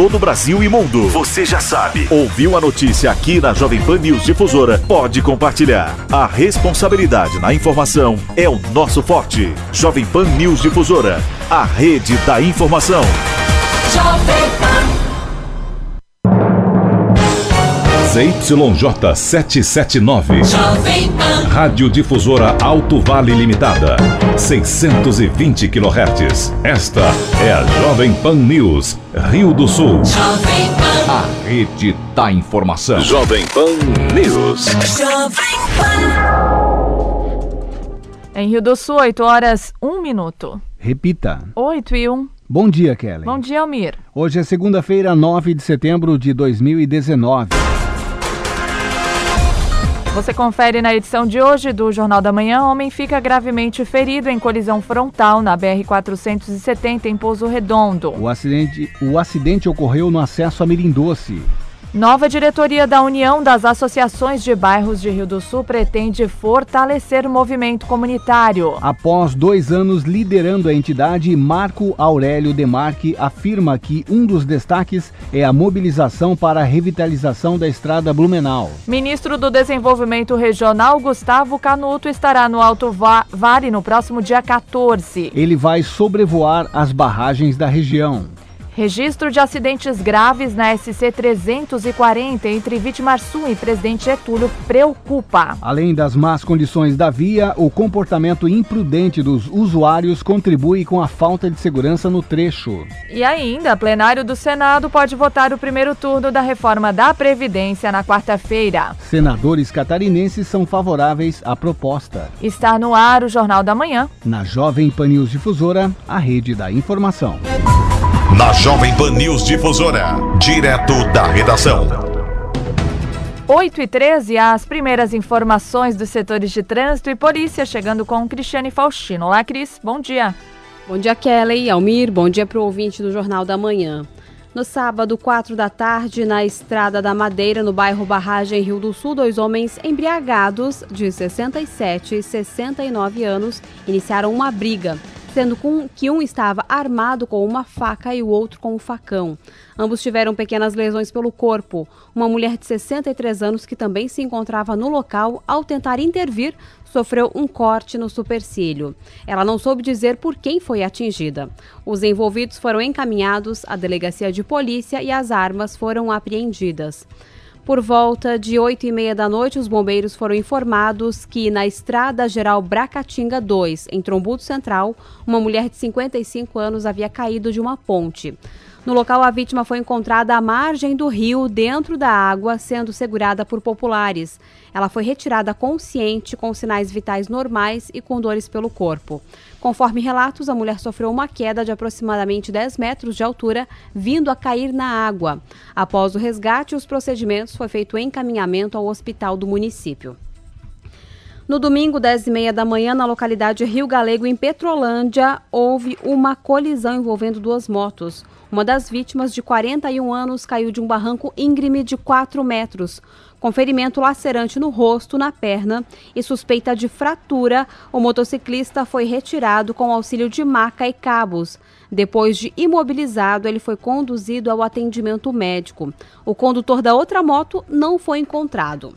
todo o Brasil e mundo. Você já sabe. Ouviu a notícia aqui na Jovem Pan News Difusora? Pode compartilhar. A responsabilidade na informação é o nosso forte. Jovem Pan News Difusora, a rede da informação. Jovem ZYJ779. Rádio Difusora Alto Vale Limitada. 620 kHz. Esta é a Jovem Pan News, Rio do Sul. A rede da informação. Jovem Pan News. Jovem Pan. Em Rio do Sul, 8 horas, 1 minuto. Repita. 8 e 1. Bom dia, Kelly. Bom dia, Almir. Hoje é segunda-feira, 9 de setembro de 2019. Você confere na edição de hoje do Jornal da Manhã: homem fica gravemente ferido em colisão frontal na BR-470 em Pouso Redondo. O acidente, o acidente ocorreu no acesso a Mirindoce. Nova diretoria da União das Associações de Bairros de Rio do Sul pretende fortalecer o movimento comunitário. Após dois anos liderando a entidade, Marco Aurélio Demarque afirma que um dos destaques é a mobilização para a revitalização da estrada Blumenau. Ministro do Desenvolvimento Regional, Gustavo Canuto, estará no Alto Vale no próximo dia 14. Ele vai sobrevoar as barragens da região. Registro de acidentes graves na SC 340 entre Vitimarçu e Presidente Getúlio preocupa. Além das más condições da via, o comportamento imprudente dos usuários contribui com a falta de segurança no trecho. E ainda, plenário do Senado pode votar o primeiro turno da reforma da Previdência na quarta-feira. Senadores catarinenses são favoráveis à proposta. Está no ar o Jornal da Manhã. Na Jovem Pan News Difusora, a rede da informação na Jovem Pan News Difusora, direto da redação. 8 e 13, as primeiras informações dos setores de trânsito e polícia, chegando com Cristiane Faustino. Olá, Cris, bom dia. Bom dia, Kelly, Almir, bom dia para o ouvinte do Jornal da Manhã. No sábado, 4 da tarde, na Estrada da Madeira, no bairro Barragem, Rio do Sul, dois homens embriagados de 67 e 69 anos iniciaram uma briga sendo que um estava armado com uma faca e o outro com um facão. Ambos tiveram pequenas lesões pelo corpo. Uma mulher de 63 anos, que também se encontrava no local, ao tentar intervir, sofreu um corte no supercílio. Ela não soube dizer por quem foi atingida. Os envolvidos foram encaminhados à delegacia de polícia e as armas foram apreendidas. Por volta de 8 e meia da noite, os bombeiros foram informados que na Estrada Geral Bracatinga 2, em Trombudo Central, uma mulher de 55 anos havia caído de uma ponte. No local, a vítima foi encontrada à margem do rio, dentro da água, sendo segurada por populares. Ela foi retirada consciente, com sinais vitais normais e com dores pelo corpo. Conforme relatos, a mulher sofreu uma queda de aproximadamente 10 metros de altura, vindo a cair na água. Após o resgate, os procedimentos foi feito encaminhamento ao hospital do município. No domingo, 10 e meia da manhã, na localidade Rio Galego, em Petrolândia, houve uma colisão envolvendo duas motos. Uma das vítimas, de 41 anos, caiu de um barranco íngreme de 4 metros. Com ferimento lacerante no rosto, na perna e suspeita de fratura, o motociclista foi retirado com auxílio de maca e cabos. Depois de imobilizado, ele foi conduzido ao atendimento médico. O condutor da outra moto não foi encontrado.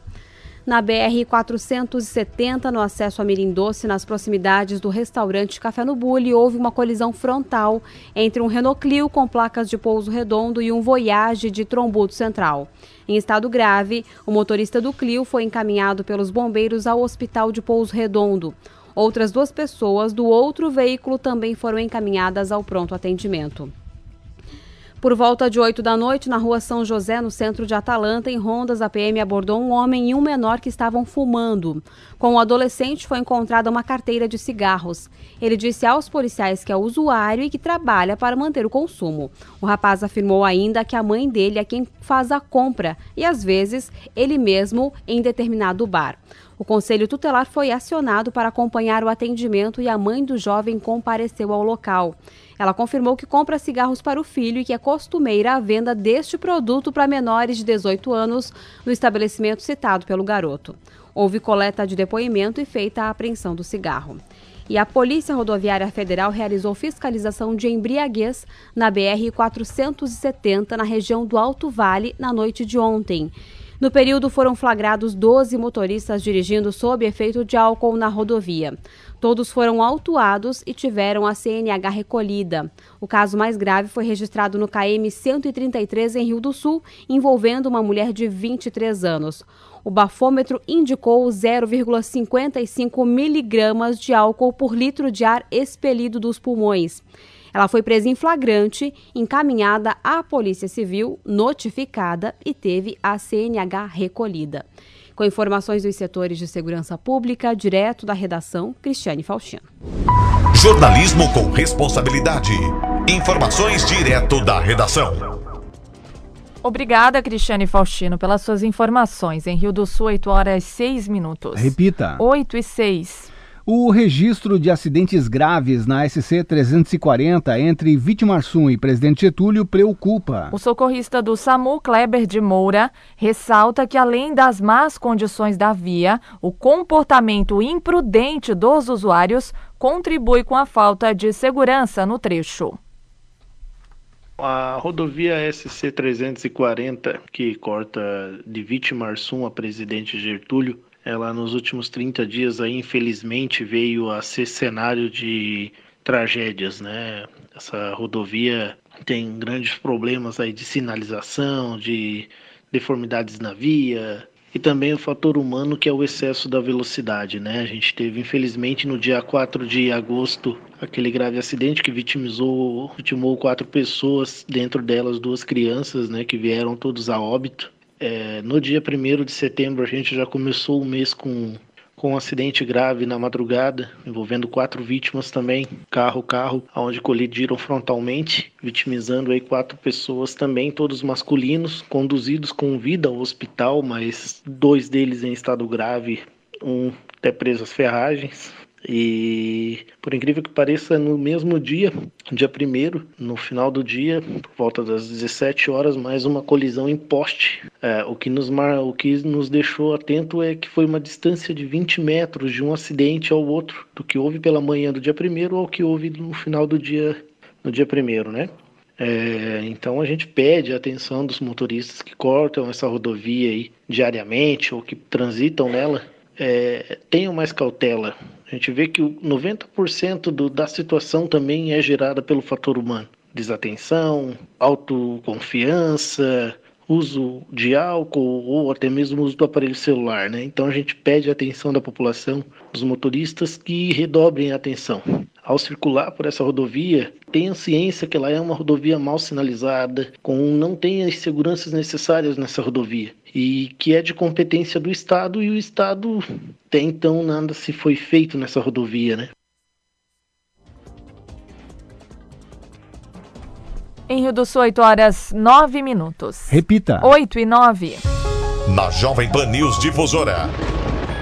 Na BR-470, no acesso a Mirindoce, nas proximidades do restaurante Café no Bule, houve uma colisão frontal entre um Renault Clio com placas de pouso redondo e um Voyage de trombudo central. Em estado grave, o motorista do Clio foi encaminhado pelos bombeiros ao hospital de Pouso Redondo. Outras duas pessoas do outro veículo também foram encaminhadas ao pronto atendimento. Por volta de 8 da noite, na rua São José, no centro de Atalanta, em Rondas, a PM abordou um homem e um menor que estavam fumando. Com o adolescente foi encontrada uma carteira de cigarros. Ele disse aos policiais que é usuário e que trabalha para manter o consumo. O rapaz afirmou ainda que a mãe dele é quem faz a compra e, às vezes, ele mesmo em determinado bar. O conselho tutelar foi acionado para acompanhar o atendimento e a mãe do jovem compareceu ao local. Ela confirmou que compra cigarros para o filho e que é costumeira a venda deste produto para menores de 18 anos no estabelecimento citado pelo garoto. Houve coleta de depoimento e feita a apreensão do cigarro. E a Polícia Rodoviária Federal realizou fiscalização de embriaguez na BR-470, na região do Alto Vale, na noite de ontem. No período foram flagrados 12 motoristas dirigindo sob efeito de álcool na rodovia. Todos foram autuados e tiveram a CNH recolhida. O caso mais grave foi registrado no KM 133 em Rio do Sul, envolvendo uma mulher de 23 anos. O bafômetro indicou 0,55 miligramas de álcool por litro de ar expelido dos pulmões. Ela foi presa em flagrante, encaminhada à Polícia Civil, notificada e teve a CNH recolhida. Com informações dos setores de segurança pública, direto da redação, Cristiane Faustino. Jornalismo com responsabilidade. Informações direto da redação. Obrigada, Cristiane Faustino, pelas suas informações. Em Rio do Sul, 8 horas 6 minutos. Repita. 8 e 6. O registro de acidentes graves na SC 340 entre Vitimarsum e Presidente Getúlio preocupa. O socorrista do SAMU, Kleber de Moura, ressalta que, além das más condições da via, o comportamento imprudente dos usuários contribui com a falta de segurança no trecho. A rodovia SC 340, que corta de Vitimarsum a Presidente Getúlio, ela nos últimos 30 dias aí infelizmente veio a ser cenário de tragédias, né? Essa rodovia tem grandes problemas aí de sinalização, de deformidades na via e também o fator humano que é o excesso da velocidade, né? A gente teve infelizmente no dia 4 de agosto aquele grave acidente que vitimizou, vitimou quatro pessoas, dentro delas duas crianças, né, que vieram todos a óbito. É, no dia 1 de setembro, a gente já começou o mês com, com um acidente grave na madrugada, envolvendo quatro vítimas também, carro, carro, onde colidiram frontalmente, vitimizando aí quatro pessoas também, todos masculinos, conduzidos com vida ao hospital, mas dois deles em estado grave, um até preso às ferragens, e por incrível que pareça, no mesmo dia, dia 1 no final do dia, por volta das 17 horas, mais uma colisão em poste. É, o, que nos mar... o que nos deixou atento é que foi uma distância de 20 metros de um acidente ao outro, do que houve pela manhã do dia 1 ao que houve no final do dia, no dia 1 né? É, então a gente pede a atenção dos motoristas que cortam essa rodovia aí diariamente ou que transitam nela, é, tenham mais cautela. A gente vê que 90% do, da situação também é gerada pelo fator humano. Desatenção, autoconfiança, uso de álcool ou até mesmo uso do aparelho celular, né? Então a gente pede a atenção da população, dos motoristas que redobrem a atenção. Ao circular por essa rodovia, tenha ciência que ela é uma rodovia mal sinalizada, com não tem as seguranças necessárias nessa rodovia e que é de competência do Estado e o Estado até então nada se foi feito nessa rodovia, né? Em Rio do Sul, 8 horas 9 minutos. Repita. 8 e 9. Na Jovem Pan News Difusora.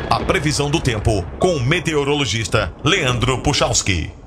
A previsão do tempo com o meteorologista Leandro Puchalski.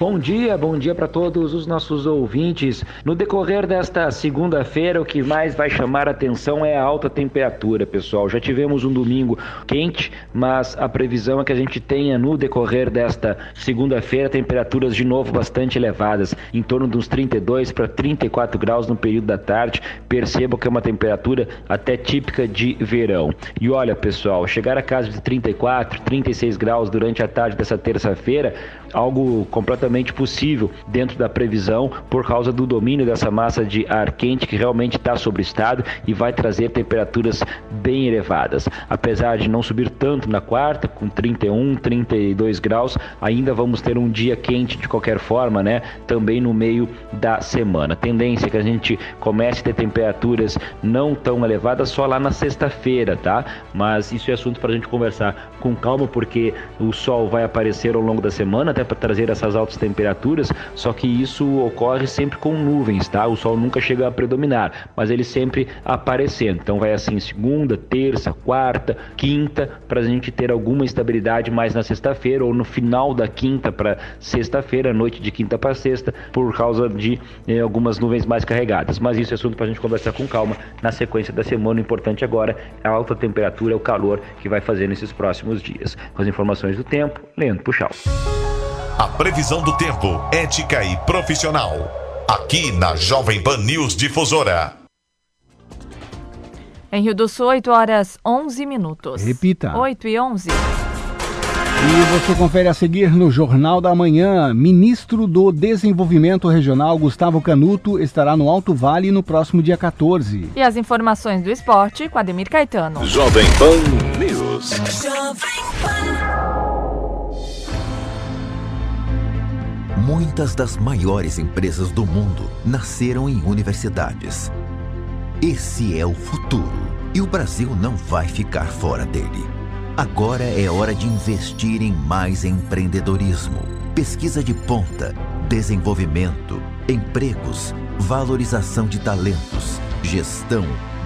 Bom dia, bom dia para todos os nossos ouvintes. No decorrer desta segunda-feira, o que mais vai chamar a atenção é a alta temperatura, pessoal. Já tivemos um domingo quente, mas a previsão é que a gente tenha no decorrer desta segunda-feira temperaturas de novo bastante elevadas, em torno dos 32 para 34 graus no período da tarde. Percebam que é uma temperatura até típica de verão. E olha, pessoal, chegar a casa de 34, 36 graus durante a tarde dessa terça-feira, algo completamente possível dentro da previsão por causa do domínio dessa massa de ar quente que realmente está sobre o estado e vai trazer temperaturas bem elevadas. Apesar de não subir tanto na quarta, com 31, 32 graus, ainda vamos ter um dia quente de qualquer forma, né? Também no meio da semana. tendência é que a gente comece a ter temperaturas não tão elevadas só lá na sexta-feira, tá? Mas isso é assunto para a gente conversar com calma, porque o sol vai aparecer ao longo da semana, para trazer essas altas temperaturas, só que isso ocorre sempre com nuvens, tá? O sol nunca chega a predominar, mas ele sempre aparecendo. Então vai assim segunda, terça, quarta, quinta, para a gente ter alguma estabilidade mais na sexta-feira ou no final da quinta para sexta-feira, noite de quinta para sexta, por causa de eh, algumas nuvens mais carregadas. Mas isso é assunto para a gente conversar com calma na sequência da semana. O importante agora é a alta temperatura, o calor que vai fazer nesses próximos dias. Com as informações do tempo, Leandro Puxal. A previsão do tempo, ética e profissional. Aqui na Jovem Pan News Difusora. Em Rio do Sul, 8 horas 11 minutos. Repita. 8 e 11. E você confere a seguir no Jornal da Manhã. Ministro do Desenvolvimento Regional, Gustavo Canuto, estará no Alto Vale no próximo dia 14. E as informações do esporte com Ademir Caetano. Jovem Pan News. Muitas das maiores empresas do mundo nasceram em universidades. Esse é o futuro e o Brasil não vai ficar fora dele. Agora é hora de investir em mais empreendedorismo, pesquisa de ponta, desenvolvimento, empregos, valorização de talentos, gestão,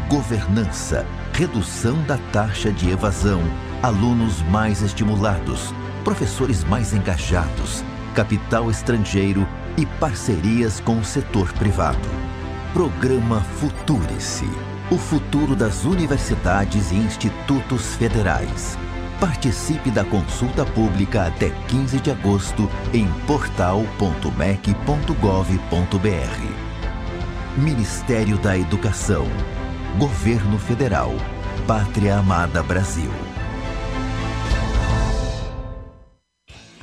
governança, redução da taxa de evasão, alunos mais estimulados, professores mais engajados, capital estrangeiro e parcerias com o setor privado. Programa Futurice o futuro das universidades e institutos federais. Participe da consulta pública até 15 de agosto em portal.mec.gov.br. Ministério da Educação. Governo Federal. Pátria Amada Brasil.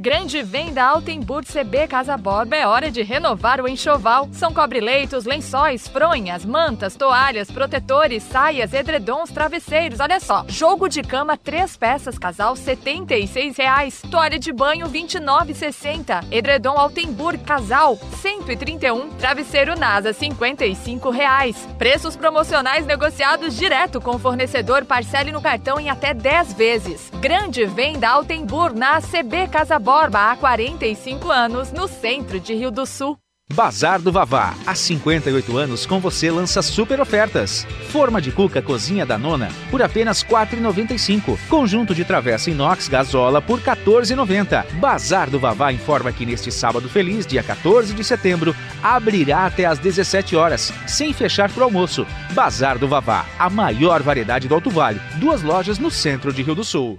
Grande venda Altenburg CB Casa Borba é hora de renovar o enxoval. São cobre-leitos, lençóis, fronhas, mantas, toalhas, protetores, saias, edredons, travesseiros. Olha só, jogo de cama três peças casal 76 reais. Toalha de banho R$ 29,60. Edredom Altenburg casal R$ 131. Travesseiro NASA 55 reais. Preços promocionais negociados direto com o fornecedor. Parcele no cartão em até 10 vezes. Grande venda Altenburg na CB Casa Borba Borba há 45 anos, no centro de Rio do Sul. Bazar do Vavá. Há 58 anos com você lança super ofertas. Forma de cuca cozinha da nona por apenas R$ 4,95. Conjunto de travessa inox gasola por R$ 14,90. Bazar do Vavá informa que neste sábado feliz, dia 14 de setembro, abrirá até às 17 horas, sem fechar para o almoço. Bazar do Vavá, a maior variedade do Alto Vale. Duas lojas no centro de Rio do Sul.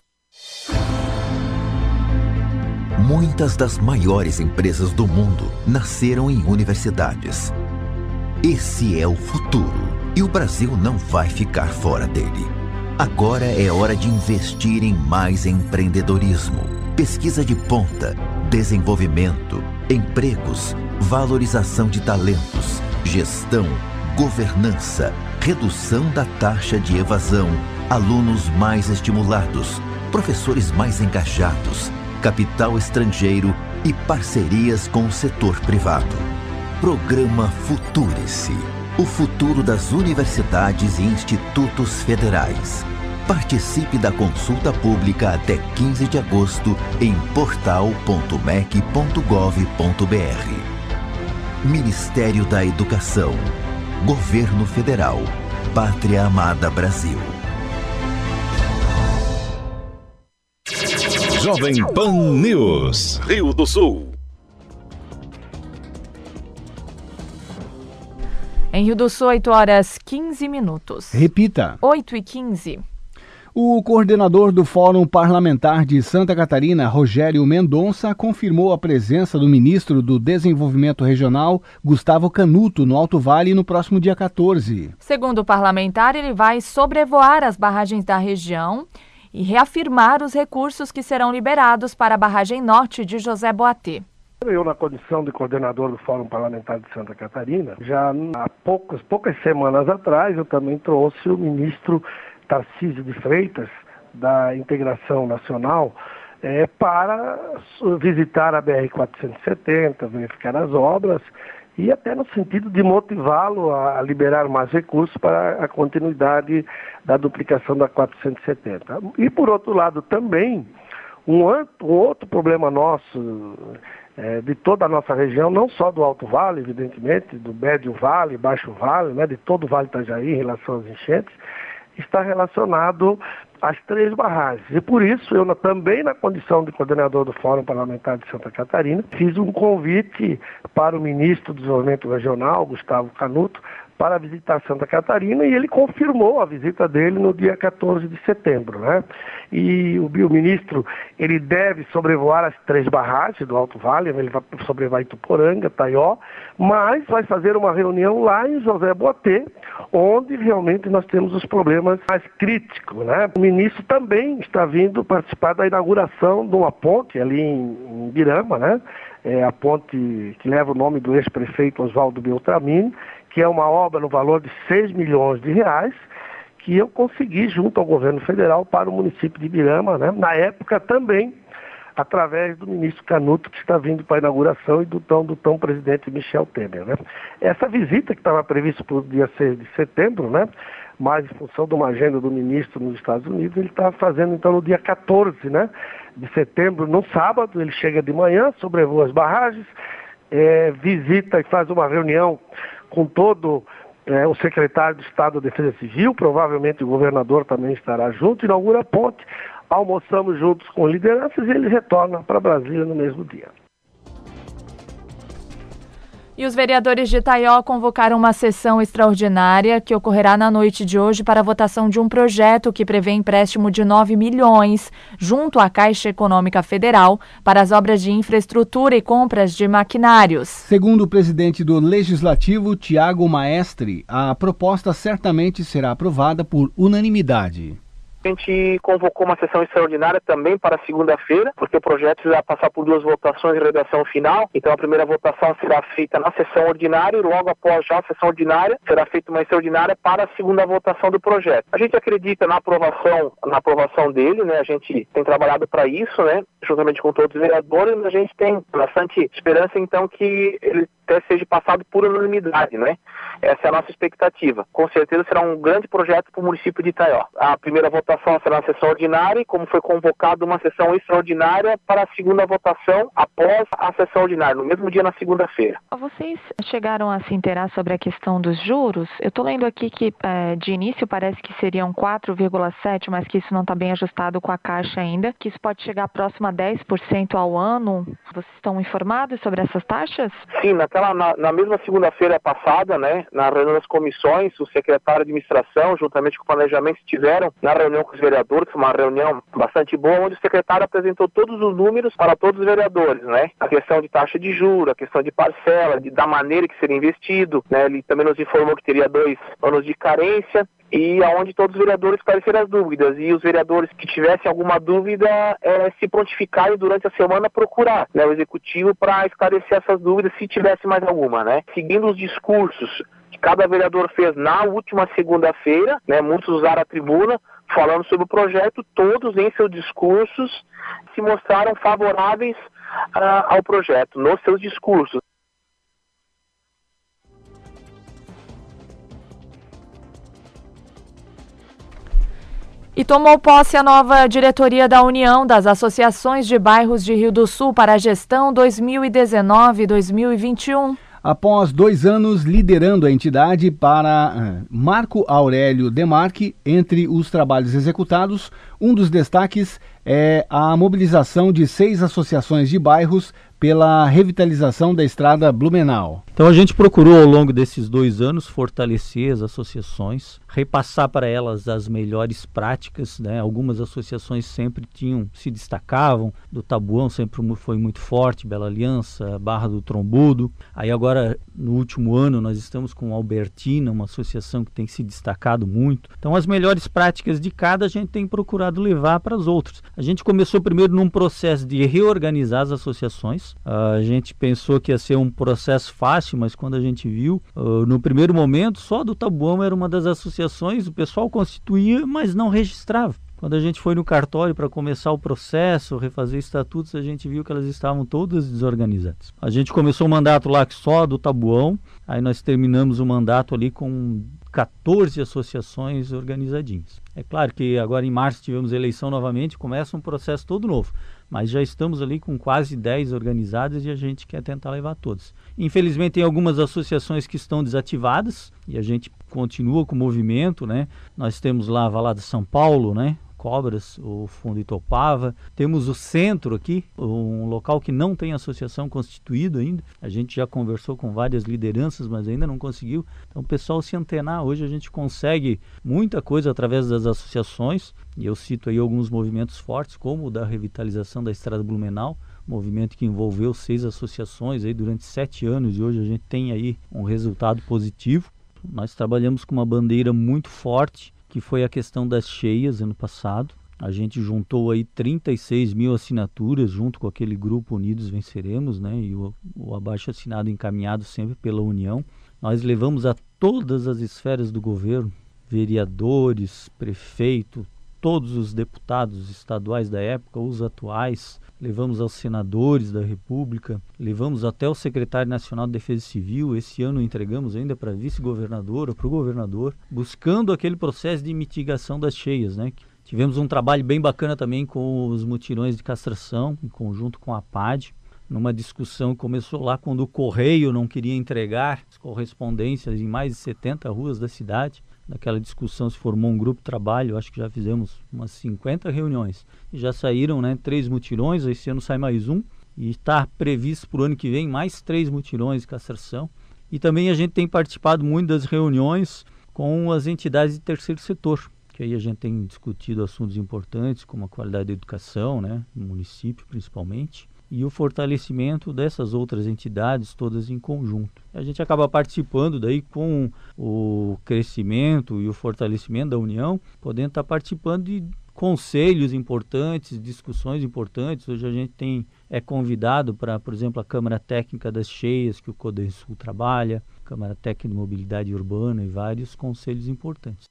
Muitas das maiores empresas do mundo nasceram em universidades. Esse é o futuro e o Brasil não vai ficar fora dele. Agora é hora de investir em mais empreendedorismo, pesquisa de ponta, desenvolvimento, empregos, valorização de talentos, gestão, governança, redução da taxa de evasão, alunos mais estimulados, professores mais engajados capital estrangeiro e parcerias com o setor privado. Programa Futurice o futuro das universidades e institutos federais. Participe da consulta pública até 15 de agosto em portal.mec.gov.br. Ministério da Educação. Governo Federal. Pátria Amada Brasil. Jovem Pan News, Rio do Sul. Em Rio do Sul, 8 horas 15 minutos. Repita. 8 e 15. O coordenador do Fórum Parlamentar de Santa Catarina, Rogério Mendonça, confirmou a presença do ministro do Desenvolvimento Regional, Gustavo Canuto, no Alto Vale no próximo dia 14. Segundo o parlamentar, ele vai sobrevoar as barragens da região e reafirmar os recursos que serão liberados para a barragem norte de José Boatê. Eu, na condição de coordenador do Fórum Parlamentar de Santa Catarina, já há poucas, poucas semanas atrás, eu também trouxe o ministro Tarcísio de Freitas, da Integração Nacional, é, para visitar a BR-470, verificar as obras e até no sentido de motivá-lo a liberar mais recursos para a continuidade da duplicação da 470. E, por outro lado, também, um, outro problema nosso, é, de toda a nossa região, não só do Alto Vale, evidentemente, do Médio Vale, Baixo Vale, né, de todo o Vale Itajaí em relação às enchentes, está relacionado às três barragens. E por isso, eu também, na condição de coordenador do Fórum Parlamentar de Santa Catarina, fiz um convite para o ministro do Desenvolvimento Regional, Gustavo Canuto, para visitar Santa Catarina e ele confirmou a visita dele no dia 14 de setembro. Né? E o ministro ele deve sobrevoar as três barragens do Alto Vale, ele vai sobrevoar Ituporanga, Taió, mas vai fazer uma reunião lá em José Boatê, onde realmente nós temos os problemas mais críticos. Né? O ministro também está vindo participar da inauguração de uma ponte ali em, em Birama, né? É a ponte que leva o nome do ex-prefeito Oswaldo Beltramini, que é uma obra no valor de 6 milhões de reais, que eu consegui junto ao governo federal para o município de Birama, né? na época também através do ministro Canuto, que está vindo para a inauguração, e do tão, do tão presidente Michel Temer. Né? Essa visita que estava prevista para o dia 6 de setembro, né? mas em função de uma agenda do ministro nos Estados Unidos, ele está fazendo então no dia 14 né? de setembro, no sábado, ele chega de manhã, sobrevoa as barragens, é, visita e faz uma reunião com todo é, o secretário de Estado da Defesa Civil, provavelmente o governador também estará junto, inaugura a ponte, almoçamos juntos com lideranças e ele retorna para Brasília no mesmo dia. E os vereadores de Itaió convocaram uma sessão extraordinária que ocorrerá na noite de hoje para a votação de um projeto que prevê empréstimo de 9 milhões junto à Caixa Econômica Federal para as obras de infraestrutura e compras de maquinários. Segundo o presidente do Legislativo, Tiago Maestre, a proposta certamente será aprovada por unanimidade. A gente convocou uma sessão extraordinária também para segunda-feira, porque o projeto vai passar por duas votações de redação final. Então a primeira votação será feita na sessão ordinária e logo após já a sessão ordinária será feita uma extraordinária para a segunda votação do projeto. A gente acredita na aprovação, na aprovação dele, né? A gente tem trabalhado para isso, né? Juntamente com todos os vereadores, a gente tem bastante esperança então que ele até seja passado por unanimidade, né? Essa é a nossa expectativa. Com certeza será um grande projeto para o município de Itaió. A primeira votação será na sessão ordinária e como foi convocado uma sessão extraordinária para a segunda votação após a sessão ordinária, no mesmo dia na segunda-feira. Vocês chegaram a se inteirar sobre a questão dos juros? Eu estou lendo aqui que é, de início parece que seriam 4,7, mas que isso não está bem ajustado com a Caixa ainda, que isso pode chegar próximo a 10% ao ano. Vocês estão informados sobre essas taxas? Sim, naquela, na, na mesma segunda-feira passada, né, na reunião das comissões, o secretário de administração, juntamente com o planejamento, estiveram na reunião com os vereadores, uma reunião bastante boa, onde o secretário apresentou todos os números para todos os vereadores, né? A questão de taxa de juros, a questão de parcela, de, da maneira que seria investido, né? Ele também nos informou que teria dois anos de carência e aonde todos os vereadores esclareceram as dúvidas e os vereadores que tivessem alguma dúvida é, se prontificarem durante a semana procurar né, o executivo para esclarecer essas dúvidas se tivesse mais alguma, né? Seguindo os discursos que cada vereador fez na última segunda-feira, né? Muitos usaram a tribuna falando sobre o projeto, todos em seus discursos se mostraram favoráveis uh, ao projeto nos seus discursos. E tomou posse a nova diretoria da União das Associações de Bairros de Rio do Sul para a gestão 2019-2021. Após dois anos liderando a entidade para uh, Marco Aurélio Demarque, entre os trabalhos executados, um dos destaques é a mobilização de seis associações de bairros pela revitalização da estrada Blumenau. Então a gente procurou ao longo desses dois anos fortalecer as associações, repassar para elas as melhores práticas. Né? Algumas associações sempre tinham, se destacavam, do Tabuão sempre foi muito forte, Bela Aliança, Barra do Trombudo. Aí agora, no último ano, nós estamos com Albertina, uma associação que tem se destacado muito. Então as melhores práticas de cada a gente tem procurado levar para as outras. A gente começou primeiro num processo de reorganizar as associações. A gente pensou que ia ser um processo fácil, mas quando a gente viu, uh, no primeiro momento, só do Tabuão era uma das associações, o pessoal constituía, mas não registrava. Quando a gente foi no cartório para começar o processo, refazer estatutos, a gente viu que elas estavam todas desorganizadas. A gente começou o mandato lá só do Tabuão, aí nós terminamos o mandato ali com 14 associações organizadinhas. É claro que agora em março tivemos eleição novamente, começa um processo todo novo, mas já estamos ali com quase 10 organizadas e a gente quer tentar levar todas. Infelizmente tem algumas associações que estão desativadas e a gente continua com o movimento, né? Nós temos lá a Valada São Paulo, né? Cobras, o Fundo Itopava. Temos o centro aqui, um local que não tem associação constituída ainda. A gente já conversou com várias lideranças, mas ainda não conseguiu. Então, o pessoal se antenar. Hoje a gente consegue muita coisa através das associações. E eu cito aí alguns movimentos fortes, como o da revitalização da Estrada Blumenau, movimento que envolveu seis associações aí durante sete anos e hoje a gente tem aí um resultado positivo. Nós trabalhamos com uma bandeira muito forte que foi a questão das cheias ano passado. A gente juntou aí 36 mil assinaturas junto com aquele grupo Unidos Venceremos, né? E o, o abaixo assinado encaminhado sempre pela União. Nós levamos a todas as esferas do governo, vereadores, prefeito, todos os deputados estaduais da época, os atuais, levamos aos senadores da República, levamos até o secretário nacional de Defesa Civil. Esse ano entregamos ainda para vice-governador ou para o governador, buscando aquele processo de mitigação das cheias, né? Tivemos um trabalho bem bacana também com os mutirões de castração, em conjunto com a PAD, numa discussão que começou lá quando o Correio não queria entregar as correspondências em mais de 70 ruas da cidade daquela discussão se formou um grupo de trabalho, acho que já fizemos umas 50 reuniões. E já saíram né, três mutirões, esse ano sai mais um, e está previsto para o ano que vem mais três mutirões de castração. E também a gente tem participado muito das reuniões com as entidades de terceiro setor, que aí a gente tem discutido assuntos importantes, como a qualidade da educação, né, no município principalmente, e o fortalecimento dessas outras entidades todas em conjunto. A gente acaba participando daí com o crescimento e o fortalecimento da União, podendo estar participando de conselhos importantes, discussões importantes. Hoje a gente tem é convidado para, por exemplo, a Câmara Técnica das Cheias, que o Codensul trabalha, Câmara Técnica de Mobilidade Urbana e vários conselhos importantes.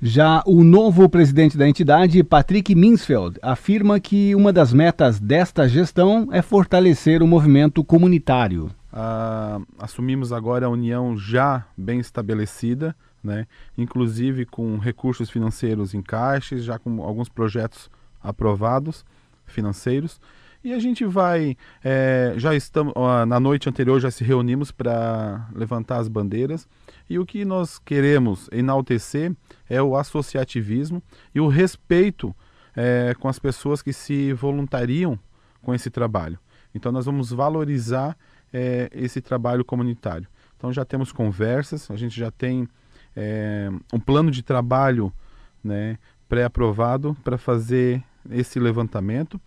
Já o novo presidente da entidade, Patrick Minsfeld, afirma que uma das metas desta gestão é fortalecer o movimento comunitário. Ah, assumimos agora a união já bem estabelecida, né? inclusive com recursos financeiros em caixas, já com alguns projetos aprovados financeiros. E a gente vai, é, já estamos, na noite anterior já se reunimos para levantar as bandeiras e o que nós queremos enaltecer é o associativismo e o respeito é, com as pessoas que se voluntariam com esse trabalho. Então nós vamos valorizar é, esse trabalho comunitário. Então já temos conversas, a gente já tem é, um plano de trabalho né, pré-aprovado para fazer esse levantamento.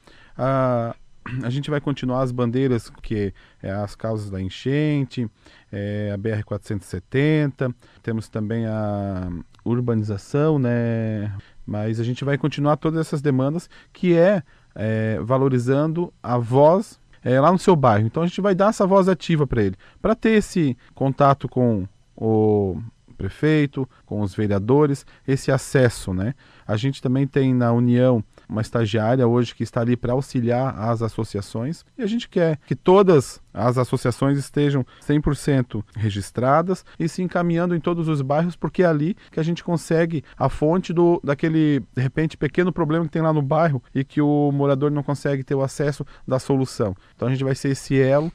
A gente vai continuar as bandeiras, que é as causas da enchente, é, a BR-470, temos também a urbanização, né? Mas a gente vai continuar todas essas demandas, que é, é valorizando a voz é, lá no seu bairro. Então a gente vai dar essa voz ativa para ele, para ter esse contato com o prefeito, com os vereadores, esse acesso, né? A gente também tem na União uma estagiária hoje que está ali para auxiliar as associações e a gente quer que todas as associações estejam 100% registradas e se encaminhando em todos os bairros, porque é ali que a gente consegue a fonte do daquele, de repente, pequeno problema que tem lá no bairro e que o morador não consegue ter o acesso da solução. Então a gente vai ser esse elo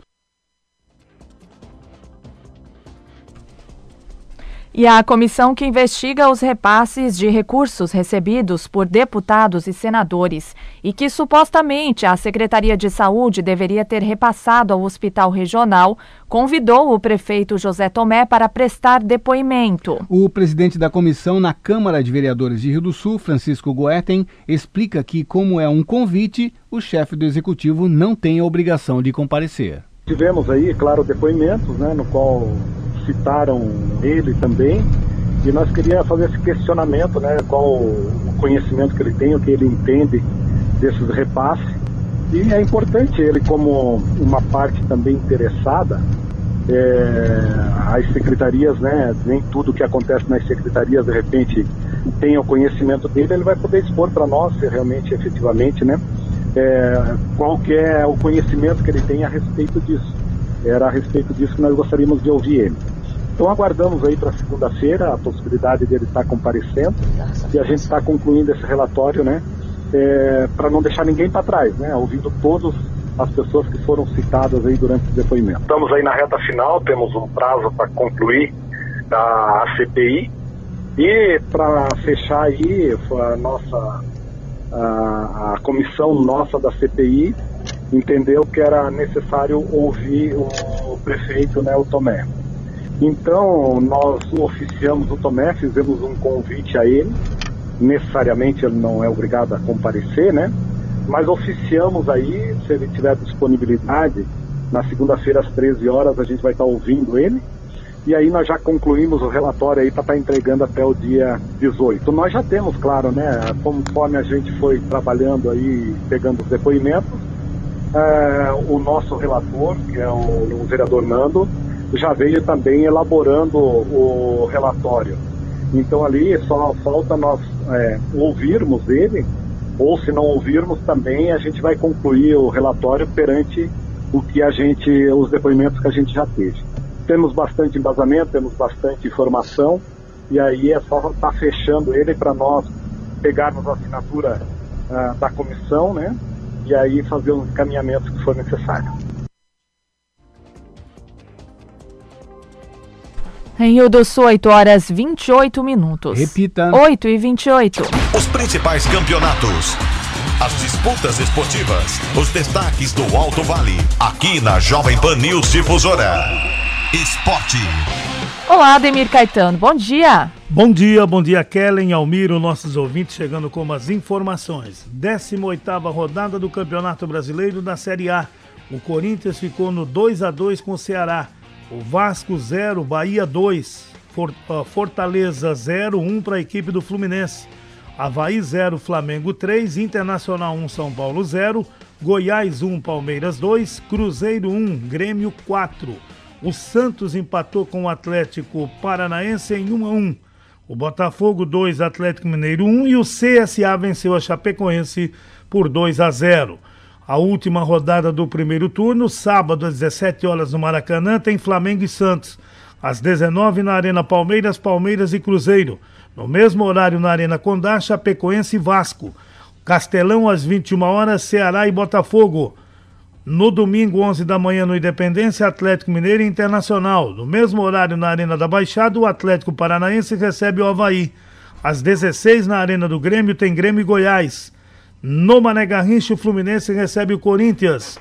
E a comissão que investiga os repasses de recursos recebidos por deputados e senadores e que supostamente a Secretaria de Saúde deveria ter repassado ao Hospital Regional convidou o prefeito José Tomé para prestar depoimento. O presidente da comissão na Câmara de Vereadores de Rio do Sul, Francisco Goetten, explica que, como é um convite, o chefe do executivo não tem a obrigação de comparecer. Tivemos aí, claro, depoimentos, né, no qual citaram ele também, e nós queríamos fazer esse questionamento, né, qual o conhecimento que ele tem, o que ele entende desses repasses. E é importante ele, como uma parte também interessada, é, as secretarias, né, nem tudo que acontece nas secretarias, de repente, tem o conhecimento dele, ele vai poder expor para nós, realmente, efetivamente, né, é, qual que é o conhecimento que ele tem a respeito disso. Era a respeito disso que nós gostaríamos de ouvir ele. Então aguardamos aí para segunda-feira a possibilidade dele estar comparecendo e a gente está concluindo esse relatório, né, é, para não deixar ninguém para trás, né, ouvindo todas as pessoas que foram citadas aí durante o depoimento. Estamos aí na reta final, temos um prazo para concluir a CPI e para fechar aí a nossa a, a comissão nossa da CPI entendeu que era necessário ouvir o prefeito, né, o Tomé. Então, nós oficiamos o Tomé, fizemos um convite a ele. Necessariamente ele não é obrigado a comparecer, né? Mas oficiamos aí, se ele tiver disponibilidade, na segunda-feira às 13 horas a gente vai estar ouvindo ele. E aí nós já concluímos o relatório aí para estar tá entregando até o dia 18. Nós já temos, claro, né? Conforme a gente foi trabalhando aí, pegando os depoimentos, é, o nosso relator, que é o, o vereador Nando, já veio também elaborando o relatório. Então ali só falta nós é, ouvirmos ele, ou se não ouvirmos também, a gente vai concluir o relatório perante o que a gente, os depoimentos que a gente já teve. Temos bastante embasamento, temos bastante informação, e aí é só estar tá fechando ele para nós pegarmos a assinatura uh, da comissão, né? E aí fazer os encaminhamentos que for necessário. Em Rio do Sul, 8 horas 28 minutos. Repita. 8 e 28. Os principais campeonatos. As disputas esportivas. Os destaques do Alto Vale. Aqui na Jovem Pan News Difusora. Esporte. Olá, Ademir Caetano. Bom dia. Bom dia, bom dia, Kellen, Almiro, nossos ouvintes, chegando com as informações. 18ª rodada do Campeonato Brasileiro da Série A. O Corinthians ficou no 2 a 2 com o Ceará. O Vasco 0, Bahia 2, Fortaleza 0, 1 para a equipe do Fluminense. Havaí 0, Flamengo 3, Internacional 1, São Paulo 0, Goiás 1, Palmeiras 2, Cruzeiro 1, Grêmio 4. O Santos empatou com o Atlético Paranaense em 1 a 1. O Botafogo 2, Atlético Mineiro 1 e o CSA venceu a Chapecoense por 2 a 0. A última rodada do primeiro turno, sábado às 17 horas no Maracanã, tem Flamengo e Santos. Às 19 na Arena Palmeiras, Palmeiras e Cruzeiro. No mesmo horário na Arena Condá, Chapecoense e Vasco. Castelão às 21 horas, Ceará e Botafogo. No domingo, 11 da manhã, no Independência, Atlético Mineiro e Internacional. No mesmo horário na Arena da Baixada, o Atlético Paranaense recebe o Havaí. Às 16 na Arena do Grêmio, tem Grêmio e Goiás. No Mané Garrincha, o Fluminense recebe o Corinthians.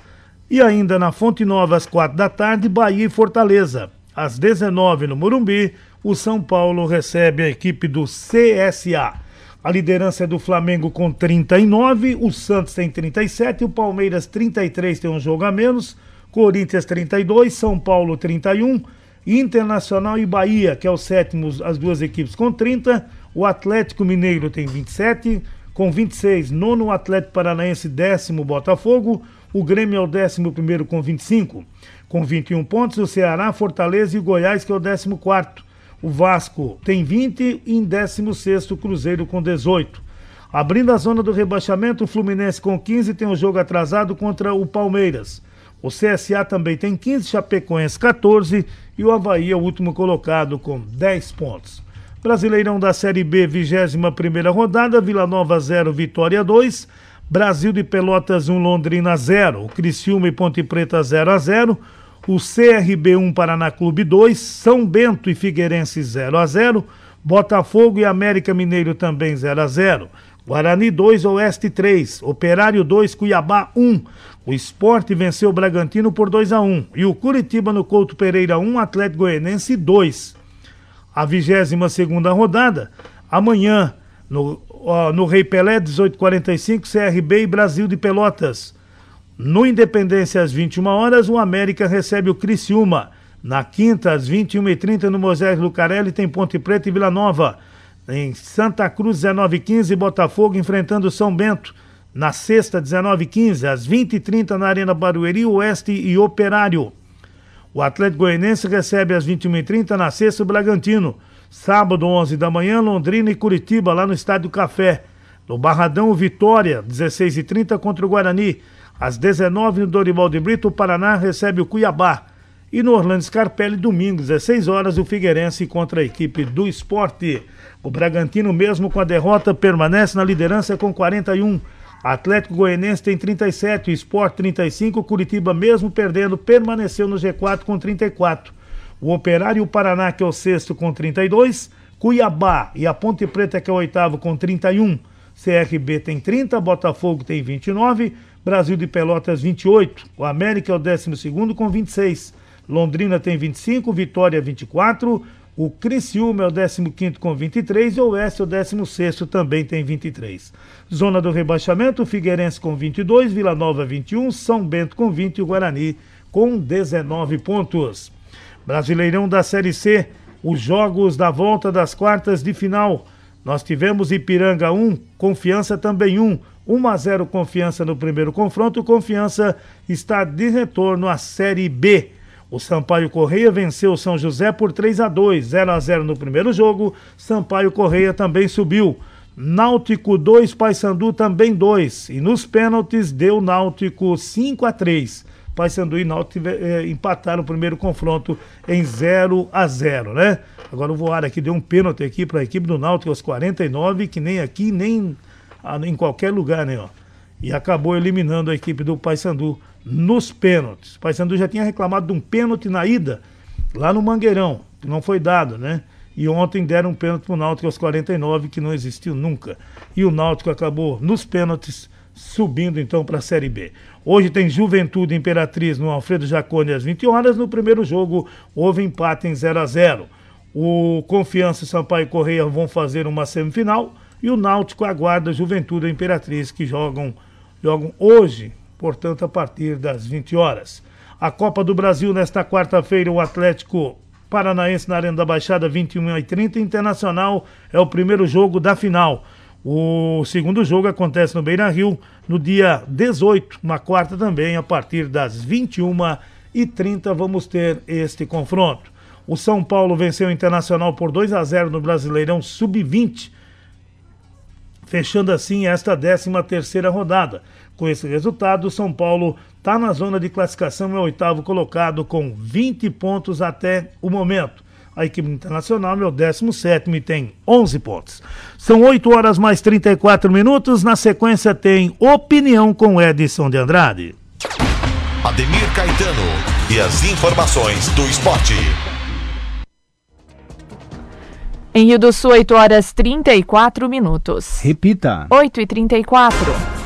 E ainda na Fonte Nova, às quatro da tarde, Bahia e Fortaleza. Às 19 no Morumbi, o São Paulo recebe a equipe do CSA. A liderança é do Flamengo com 39, o Santos tem 37, o Palmeiras 33 tem um jogo a menos, Corinthians 32, São Paulo 31, Internacional e Bahia, que é o sétimo, as duas equipes com 30, o Atlético Mineiro tem 27, com 26, nono Atlético Paranaense, décimo Botafogo, o Grêmio é o décimo primeiro com 25. Com 21 pontos, o Ceará, Fortaleza e Goiás, que é o décimo quarto. O Vasco tem 20 e em 16 o Cruzeiro com 18. Abrindo a zona do rebaixamento, o Fluminense com 15 tem um jogo atrasado contra o Palmeiras. O CSA também tem 15, Chapecoense 14 e o Havaí é o último colocado com 10 pontos. Brasileirão da Série B, 21 rodada, Vila Nova 0, Vitória 2, Brasil de Pelotas 1, Londrina 0, Criciúma e Ponte Preta 0 a 0, o CRB 1 Paraná Clube 2, São Bento e Figueirense 0 a 0, Botafogo e América Mineiro também 0 a 0. Guarani 2, Oeste 3, Operário 2, Cuiabá 1. O Esporte venceu o Bragantino por 2 a 1 e o Curitiba no Couto Pereira 1, Atlético Goianense 2. A 22 segunda rodada, amanhã no, ó, no Rei Pelé 18:45, CRB e Brasil de Pelotas. No Independência às 21 horas, o América recebe o Criciúma. Na quinta às 21h30 no Moisés Lucarelli tem Ponte Preta e Vila Nova. Em Santa Cruz, 19h15, Botafogo enfrentando São Bento. Na sexta, 19h15, às 20h30, na Arena Barueri, Oeste e Operário. O Atlético Goianense recebe às 21h30 na sexta o Bragantino. Sábado, 11 da manhã, Londrina e Curitiba, lá no Estádio Café. No Barradão, Vitória, 16h30 contra o Guarani. Às 19 no Dorival de Brito, o Paraná recebe o Cuiabá. E no Orlando Scarpelli, domingo, 16 horas, o Figueirense contra a equipe do esporte. O Bragantino, mesmo com a derrota, permanece na liderança com 41. Atlético Goianense tem 37, o Sport 35, Curitiba, mesmo perdendo, permaneceu no G4 com 34. O Operário e o Paraná, que é o sexto, com 32. Cuiabá e a Ponte Preta, que é o oitavo, com 31. CRB tem 30, Botafogo tem 29, Brasil de Pelotas 28. O América é o décimo segundo com 26. Londrina tem 25, Vitória 24, o Criciúma é o 15 com 23 e o Oeste é o 16 também tem 23. Zona do rebaixamento, Figueirense com 22, Vila Nova 21, São Bento com 20 e o Guarani com 19 pontos. Brasileirão da Série C, os jogos da volta das quartas de final. Nós tivemos Ipiranga 1, Confiança também 1. 1 a 0 Confiança no primeiro confronto. Confiança está de retorno à Série B. O Sampaio Correia venceu o São José por 3 a 2, 0 a 0 no primeiro jogo. Sampaio Correia também subiu. Náutico 2, Paysandu também 2. E nos pênaltis deu Náutico 5 a 3. Paysandu e Náutico eh, empataram o primeiro confronto em 0 a 0, né? Agora o Voar aqui deu um pênalti aqui para a equipe do Náutico aos 49, que nem aqui, nem em qualquer lugar, né? Ó. E acabou eliminando a equipe do Paysandu nos pênaltis. O Paysandu já tinha reclamado de um pênalti na ida, lá no Mangueirão, que não foi dado, né? E ontem deram um pênalti pro Náutico aos 49, que não existiu nunca. E o Náutico acabou nos pênaltis subindo então para a Série B. Hoje tem Juventude Imperatriz no Alfredo Jacone às 20 horas. No primeiro jogo houve empate em 0 a 0. O Confiança e Sampaio Correia vão fazer uma semifinal e o Náutico aguarda Juventude Imperatriz que jogam jogam hoje portanto, a partir das 20 horas. A Copa do Brasil, nesta quarta-feira, o Atlético Paranaense na Arena da Baixada, 21 e 30 Internacional é o primeiro jogo da final. O segundo jogo acontece no Beira Rio no dia 18, na quarta também, a partir das 21 e 30 vamos ter este confronto. O São Paulo venceu o Internacional por 2 a 0 no Brasileirão Sub-20, fechando assim esta 13 terceira rodada. Com esse resultado, o São Paulo está na zona de classificação, é o oitavo colocado com 20 pontos até o momento. A equipe internacional é o 17 e tem 11 pontos. São 8 horas mais 34 minutos. Na sequência, tem opinião com Edson de Andrade. Ademir Caetano e as informações do esporte. Em Rio do Sul, 8 horas 34 minutos. Repita. 8 e 34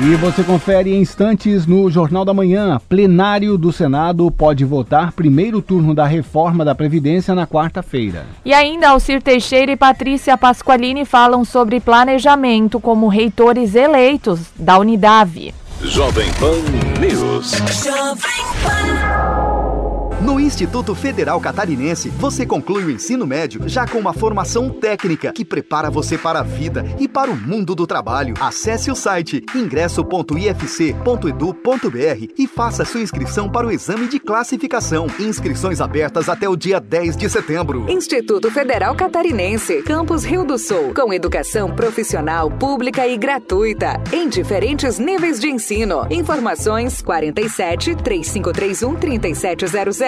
e você confere em instantes no Jornal da Manhã. Plenário do Senado pode votar primeiro turno da reforma da Previdência na quarta-feira. E ainda Alcir Teixeira e Patrícia Pasqualini falam sobre planejamento como reitores eleitos da Unidade. Jovem Pan News. Jovem Pan. No Instituto Federal Catarinense, você conclui o ensino médio já com uma formação técnica que prepara você para a vida e para o mundo do trabalho. Acesse o site ingresso.ifc.edu.br e faça sua inscrição para o exame de classificação. Inscrições abertas até o dia 10 de setembro. Instituto Federal Catarinense, Campus Rio do Sul, com educação profissional, pública e gratuita, em diferentes níveis de ensino. Informações 47 3531 3700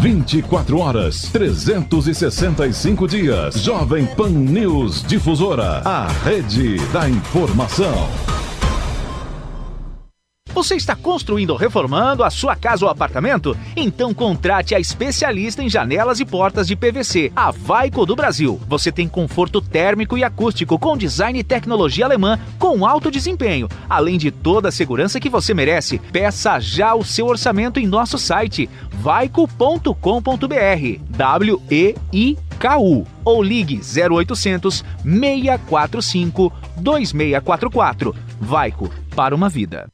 24 horas, 365 dias. Jovem Pan News Difusora, a rede da informação. Você está construindo ou reformando a sua casa ou apartamento? Então contrate a especialista em janelas e portas de PVC, a Vaico do Brasil. Você tem conforto térmico e acústico com design e tecnologia alemã com alto desempenho, além de toda a segurança que você merece. Peça já o seu orçamento em nosso site vaico.com.br. W E I K U ou ligue 0800 645 2644. Vaico para uma vida.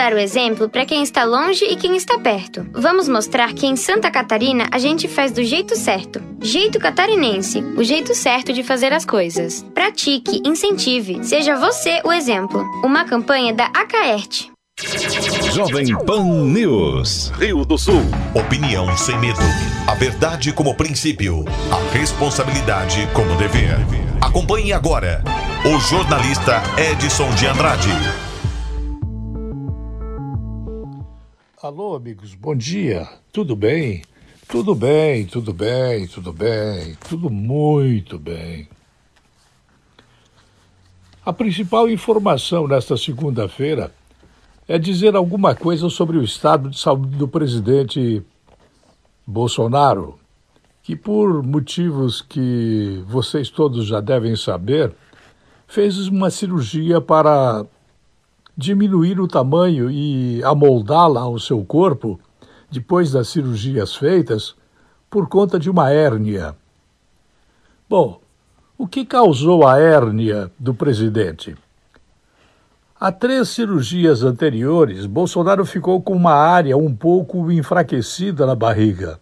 o exemplo para quem está longe e quem está perto. Vamos mostrar que em Santa Catarina a gente faz do jeito certo. Jeito catarinense, o jeito certo de fazer as coisas. Pratique, incentive, seja você o exemplo. Uma campanha da Acaerte. Jovem Pan News. Rio do Sul. Opinião sem medo. A verdade como princípio. A responsabilidade como dever. Acompanhe agora o jornalista Edson de Andrade. Alô, amigos, bom dia. Tudo bem? Tudo bem, tudo bem, tudo bem, tudo muito bem. A principal informação nesta segunda-feira é dizer alguma coisa sobre o estado de saúde do presidente Bolsonaro, que, por motivos que vocês todos já devem saber, fez uma cirurgia para diminuir o tamanho e amoldá-la ao seu corpo, depois das cirurgias feitas, por conta de uma hérnia. Bom, o que causou a hérnia do presidente? Há três cirurgias anteriores, Bolsonaro ficou com uma área um pouco enfraquecida na barriga.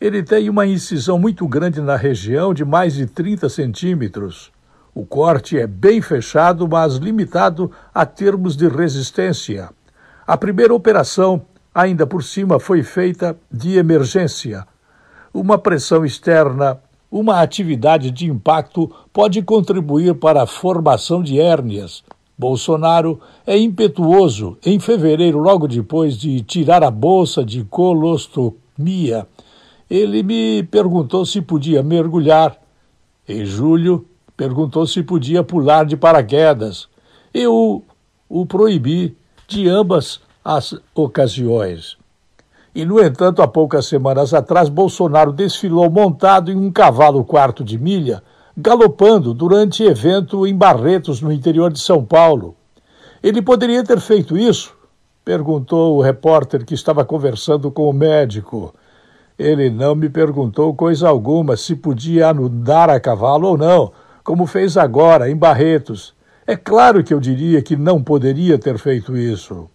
Ele tem uma incisão muito grande na região, de mais de 30 centímetros. O corte é bem fechado, mas limitado a termos de resistência. A primeira operação, ainda por cima, foi feita de emergência. Uma pressão externa, uma atividade de impacto pode contribuir para a formação de hérnias. Bolsonaro é impetuoso em fevereiro, logo depois de tirar a bolsa de colostomia. Ele me perguntou se podia mergulhar. Em julho, perguntou se podia pular de paraquedas. Eu o proibi de ambas as ocasiões. E, no entanto, há poucas semanas atrás, Bolsonaro desfilou montado em um cavalo quarto de milha, galopando durante evento em Barretos, no interior de São Paulo. Ele poderia ter feito isso? perguntou o repórter que estava conversando com o médico. Ele não me perguntou coisa alguma se podia andar a cavalo ou não como fez agora em Barretos. É claro que eu diria que não poderia ter feito isso.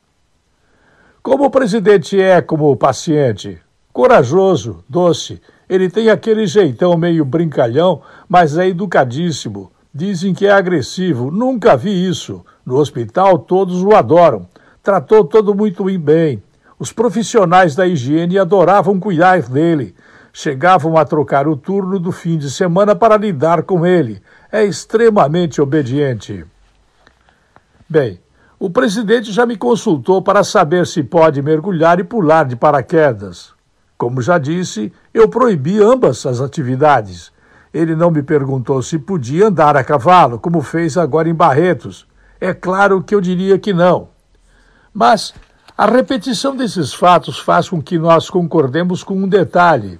Como o presidente é como paciente, corajoso, doce, ele tem aquele jeitão meio brincalhão, mas é educadíssimo. Dizem que é agressivo. Nunca vi isso. No hospital todos o adoram. Tratou todo muito bem. Os profissionais da higiene adoravam cuidar dele. Chegavam a trocar o turno do fim de semana para lidar com ele. É extremamente obediente. Bem, o presidente já me consultou para saber se pode mergulhar e pular de paraquedas. Como já disse, eu proibi ambas as atividades. Ele não me perguntou se podia andar a cavalo, como fez agora em Barretos. É claro que eu diria que não. Mas a repetição desses fatos faz com que nós concordemos com um detalhe.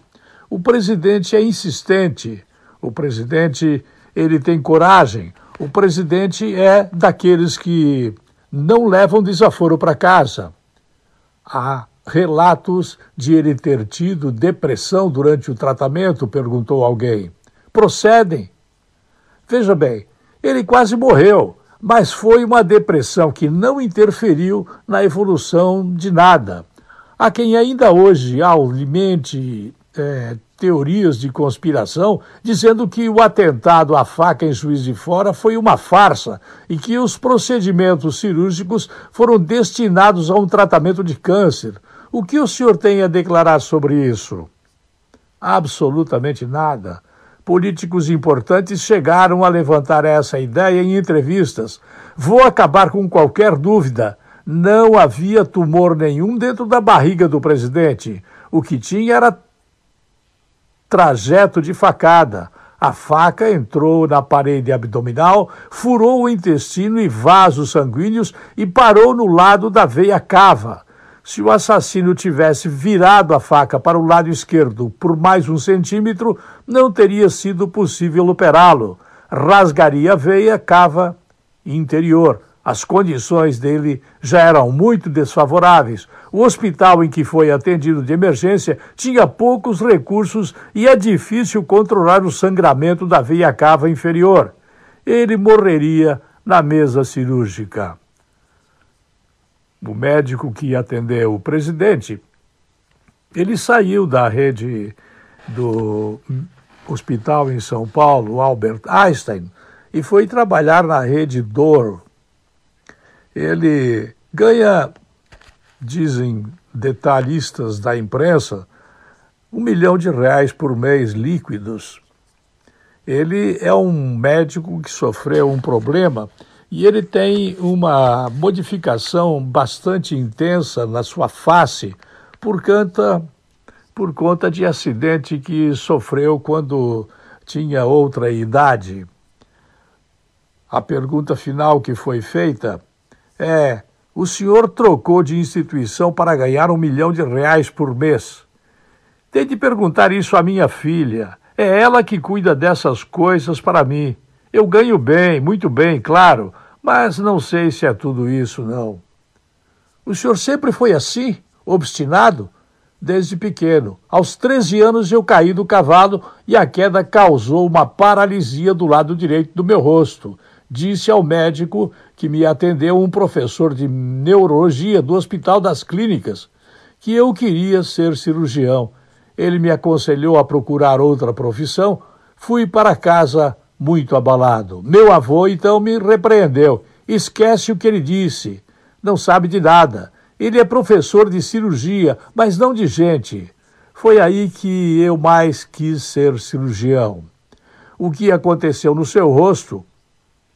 O presidente é insistente. O presidente, ele tem coragem. O presidente é daqueles que não levam desaforo para casa. Há relatos de ele ter tido depressão durante o tratamento? perguntou alguém. Procedem. Veja bem, ele quase morreu, mas foi uma depressão que não interferiu na evolução de nada. Há quem ainda hoje alimente é, teorias de conspiração dizendo que o atentado à faca em Juiz de Fora foi uma farsa e que os procedimentos cirúrgicos foram destinados a um tratamento de câncer. O que o senhor tem a declarar sobre isso? Absolutamente nada. Políticos importantes chegaram a levantar essa ideia em entrevistas. Vou acabar com qualquer dúvida. Não havia tumor nenhum dentro da barriga do presidente. O que tinha era trajeto de facada. A faca entrou na parede abdominal, furou o intestino e vasos sanguíneos e parou no lado da veia cava. Se o assassino tivesse virado a faca para o lado esquerdo por mais um centímetro, não teria sido possível operá-lo. Rasgaria a veia cava interior. As condições dele já eram muito desfavoráveis. O hospital em que foi atendido de emergência tinha poucos recursos e é difícil controlar o sangramento da veia cava inferior. Ele morreria na mesa cirúrgica o médico que atendeu o presidente, ele saiu da rede do hospital em São Paulo, Albert Einstein, e foi trabalhar na rede Dor. Ele ganha, dizem detalhistas da imprensa, um milhão de reais por mês líquidos. Ele é um médico que sofreu um problema e ele tem uma modificação bastante intensa na sua face por conta, por conta de acidente que sofreu quando tinha outra idade. A pergunta final que foi feita é: o senhor trocou de instituição para ganhar um milhão de reais por mês? Tem de perguntar isso à minha filha. É ela que cuida dessas coisas para mim. Eu ganho bem, muito bem, claro, mas não sei se é tudo isso, não. O senhor sempre foi assim, obstinado? Desde pequeno. Aos 13 anos eu caí do cavalo e a queda causou uma paralisia do lado direito do meu rosto. Disse ao médico que me atendeu um professor de neurologia do Hospital das Clínicas que eu queria ser cirurgião. Ele me aconselhou a procurar outra profissão. Fui para casa muito abalado. Meu avô então me repreendeu. Esquece o que ele disse. Não sabe de nada. Ele é professor de cirurgia, mas não de gente. Foi aí que eu mais quis ser cirurgião. O que aconteceu no seu rosto,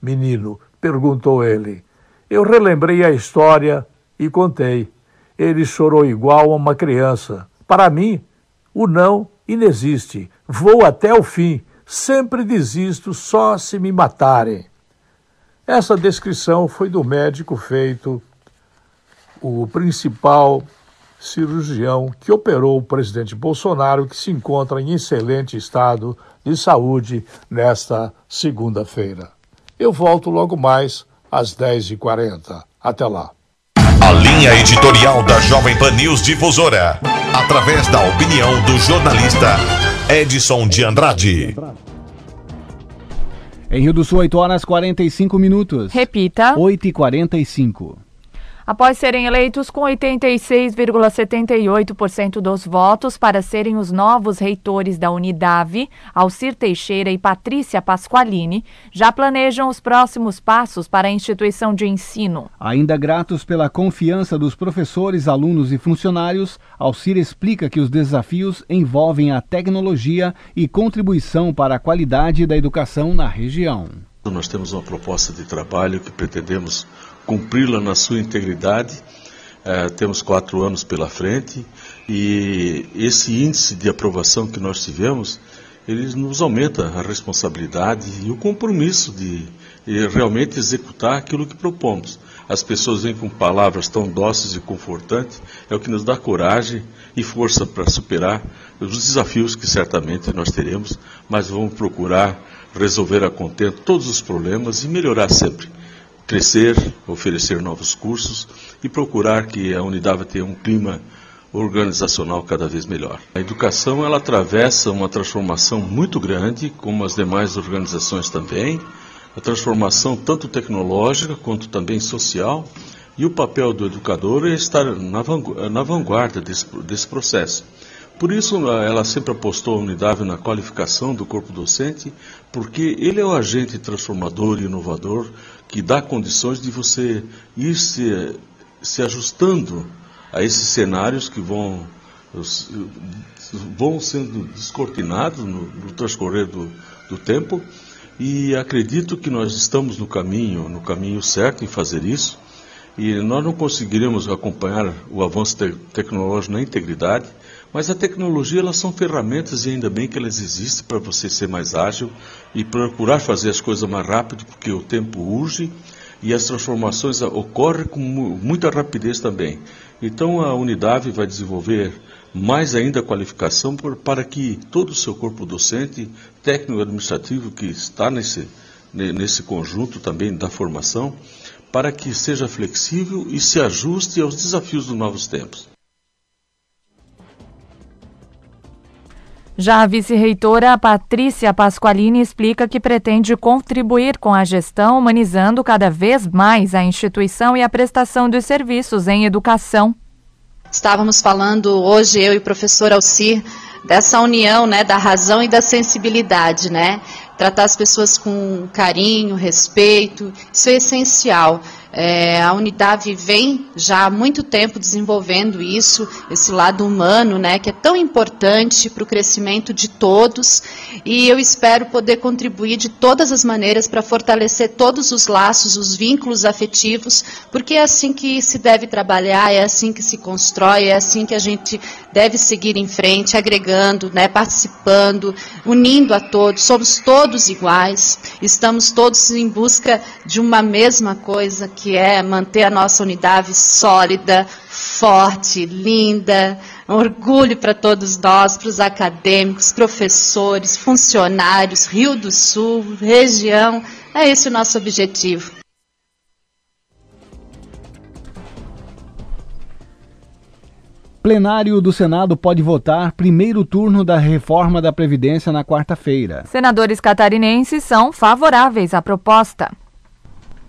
menino? perguntou ele. Eu relembrei a história e contei. Ele chorou igual a uma criança. Para mim, o não inexiste. Vou até o fim Sempre desisto só se me matarem. Essa descrição foi do médico feito, o principal cirurgião que operou o presidente Bolsonaro, que se encontra em excelente estado de saúde nesta segunda-feira. Eu volto logo mais às 10h40. Até lá. A linha editorial da Jovem Pan News Difusora, através da opinião do jornalista Edson de Andrade. Em Rio do Sul, 8 horas 45 minutos. Repita. 8 e 45 após serem eleitos com 86,78% dos votos para serem os novos reitores da Unidade, Alcir Teixeira e Patrícia Pasqualini, já planejam os próximos passos para a instituição de ensino. Ainda gratos pela confiança dos professores, alunos e funcionários, Alcir explica que os desafios envolvem a tecnologia e contribuição para a qualidade da educação na região. Nós temos uma proposta de trabalho que pretendemos cumpri-la na sua integridade. É, temos quatro anos pela frente e esse índice de aprovação que nós tivemos, ele nos aumenta a responsabilidade e o compromisso de, de realmente executar aquilo que propomos. As pessoas vêm com palavras tão dóceis e confortantes, é o que nos dá coragem e força para superar os desafios que certamente nós teremos, mas vamos procurar resolver a contento todos os problemas e melhorar sempre crescer, oferecer novos cursos e procurar que a unidade tenha um clima organizacional cada vez melhor. A educação ela atravessa uma transformação muito grande, como as demais organizações também, a transformação tanto tecnológica quanto também social, e o papel do educador é estar na vanguarda desse, desse processo. Por isso, ela sempre apostou a unidade na qualificação do corpo docente, porque ele é o agente transformador e inovador que dá condições de você ir se, se ajustando a esses cenários que vão, vão sendo descortinados no, no transcorrer do, do tempo. E acredito que nós estamos no caminho, no caminho certo em fazer isso. E nós não conseguiremos acompanhar o avanço te tecnológico na integridade, mas a tecnologia, elas são ferramentas e ainda bem que elas existem para você ser mais ágil e procurar fazer as coisas mais rápido, porque o tempo urge e as transformações ocorrem com muita rapidez também. Então a unidade vai desenvolver mais ainda a qualificação por, para que todo o seu corpo docente, técnico administrativo que está nesse, nesse conjunto também da formação, para que seja flexível e se ajuste aos desafios dos novos tempos. Já a vice-reitora Patrícia Pasqualini explica que pretende contribuir com a gestão, humanizando cada vez mais a instituição e a prestação dos serviços em educação. Estávamos falando hoje, eu e o professor Alcir, dessa união né, da razão e da sensibilidade, né? Tratar as pessoas com carinho, respeito, isso é essencial. É, a unidade vem já há muito tempo desenvolvendo isso, esse lado humano, né, que é tão importante para o crescimento de todos, e eu espero poder contribuir de todas as maneiras para fortalecer todos os laços, os vínculos afetivos, porque é assim que se deve trabalhar, é assim que se constrói, é assim que a gente deve seguir em frente, agregando, né, participando, unindo a todos, somos todos iguais, estamos todos em busca de uma mesma coisa, que é manter a nossa unidade sólida, forte, linda, um orgulho para todos nós, para os acadêmicos, professores, funcionários, Rio do Sul, região. É esse o nosso objetivo. Plenário do Senado pode votar primeiro turno da reforma da Previdência na quarta-feira. Senadores catarinenses são favoráveis à proposta.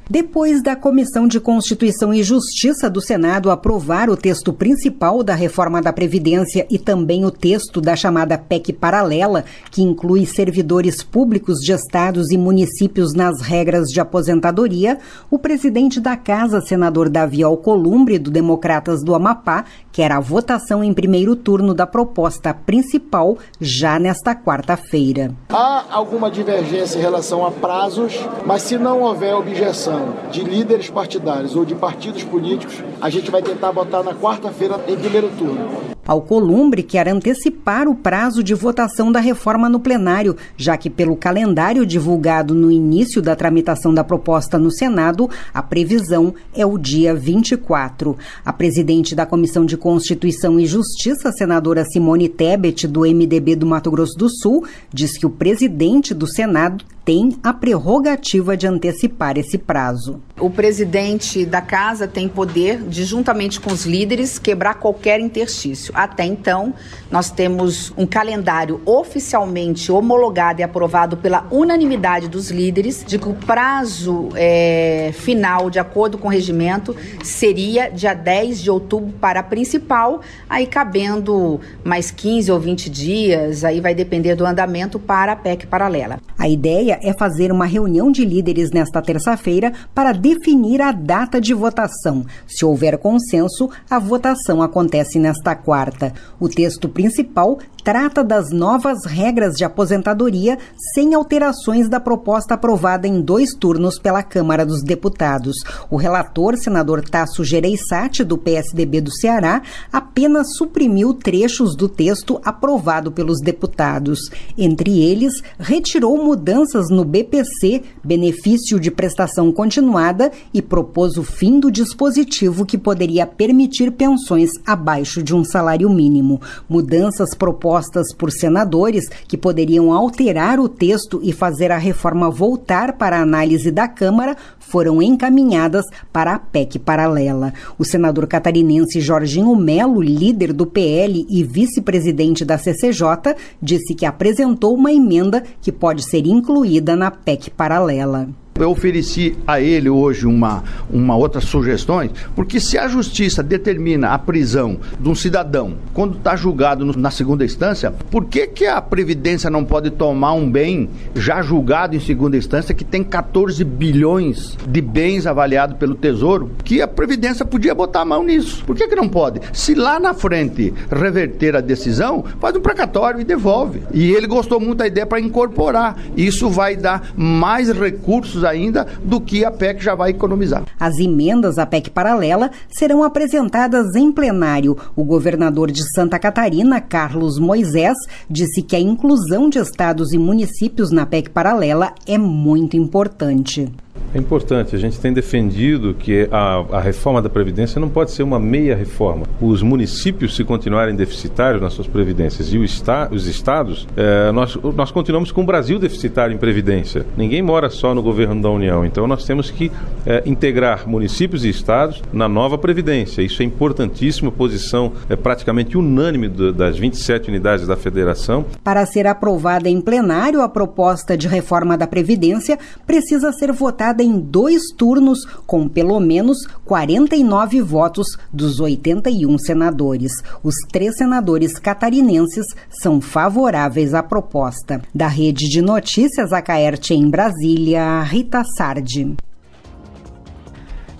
Depois da Comissão de Constituição e Justiça do Senado aprovar o texto principal da reforma da Previdência e também o texto da chamada PEC paralela, que inclui servidores públicos de estados e municípios nas regras de aposentadoria, o presidente da Casa, senador Davi Alcolumbre, do Democratas do Amapá, quer a votação em primeiro turno da proposta principal já nesta quarta-feira. Há alguma divergência em relação a prazos, mas se não houver objeção, de líderes partidários ou de partidos políticos, a gente vai tentar votar na quarta-feira em primeiro turno. Alcolumbre quer antecipar o prazo de votação da reforma no plenário, já que, pelo calendário divulgado no início da tramitação da proposta no Senado, a previsão é o dia 24. A presidente da Comissão de Constituição e Justiça, senadora Simone Tebet, do MDB do Mato Grosso do Sul, diz que o presidente do Senado tem a prerrogativa de antecipar esse prazo. O presidente da casa tem poder de, juntamente com os líderes, quebrar qualquer interstício. Até então, nós temos um calendário oficialmente homologado e aprovado pela unanimidade dos líderes de que o prazo é, final, de acordo com o regimento, seria dia 10 de outubro para a principal, aí cabendo mais 15 ou 20 dias, aí vai depender do andamento para a PEC paralela. A ideia é fazer uma reunião de líderes nesta terça-feira para definir a data de votação. Se houver consenso, a votação acontece nesta quarta. O texto principal trata das novas regras de aposentadoria sem alterações da proposta aprovada em dois turnos pela Câmara dos Deputados. O relator, senador Tasso Gereissati, do PSDB do Ceará, apenas suprimiu trechos do texto aprovado pelos deputados. Entre eles, retirou mudanças no BPC, benefício de prestação continuada, e propôs o fim do dispositivo que poderia permitir pensões abaixo de um salário mínimo. Mudanças propostas propostas por senadores que poderiam alterar o texto e fazer a reforma voltar para a análise da Câmara foram encaminhadas para a PEC paralela. O senador catarinense Jorginho Melo, líder do PL e vice-presidente da CCJ, disse que apresentou uma emenda que pode ser incluída na PEC paralela. Eu ofereci a ele hoje uma, uma outra sugestões, porque se a justiça determina a prisão de um cidadão quando está julgado no, na segunda instância, por que, que a Previdência não pode tomar um bem já julgado em segunda instância que tem 14 bilhões de bens avaliados pelo Tesouro, que a Previdência podia botar a mão nisso? Por que, que não pode? Se lá na frente reverter a decisão, faz um precatório e devolve. E ele gostou muito da ideia para incorporar. Isso vai dar mais recursos ainda do que a PEC já vai economizar. As emendas à PEC paralela serão apresentadas em plenário. O governador de Santa Catarina, Carlos Moisés, disse que a inclusão de estados e municípios na PEC paralela é muito importante. É importante, a gente tem defendido que a, a, reforma da Previdência não pode ser uma meia reforma. Os municípios, se continuarem deficitários nas suas previdências e esta, os estados, é, nós, nós continuamos com o Brasil deficitário em Previdência. Ninguém mora só no governo da União, então nós temos que é, integrar municípios e estados na nova Previdência. Isso é importantíssimo, posição é praticamente unânime do, das 27 unidades da Federação. Para ser aprovada em plenário, a proposta de reforma da Previdência precisa ser votada em dois turnos, com pelo menos 49 votos dos 81 senadores. Os três senadores catarinenses são favoráveis à proposta. Da Rede de Notícias, a Caerte em Brasília, Rita Sardi.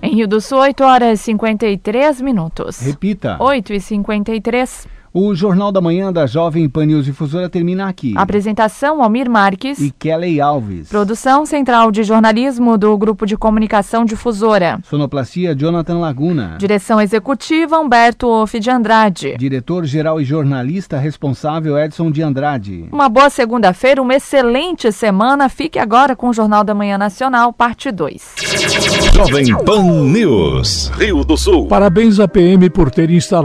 Em Rio do Sul, 8 horas e 53 minutos. Repita. 8 e 53 o Jornal da Manhã da Jovem Pan News Difusora termina aqui. Apresentação Almir Marques e Kelly Alves. Produção Central de Jornalismo do Grupo de Comunicação Difusora. Sonoplastia Jonathan Laguna. Direção Executiva Humberto Off de Andrade. Diretor-Geral e Jornalista Responsável Edson de Andrade. Uma boa segunda-feira, uma excelente semana. Fique agora com o Jornal da Manhã Nacional, parte 2. Jovem Pan News. Rio do Sul. Parabéns à PM por ter instalado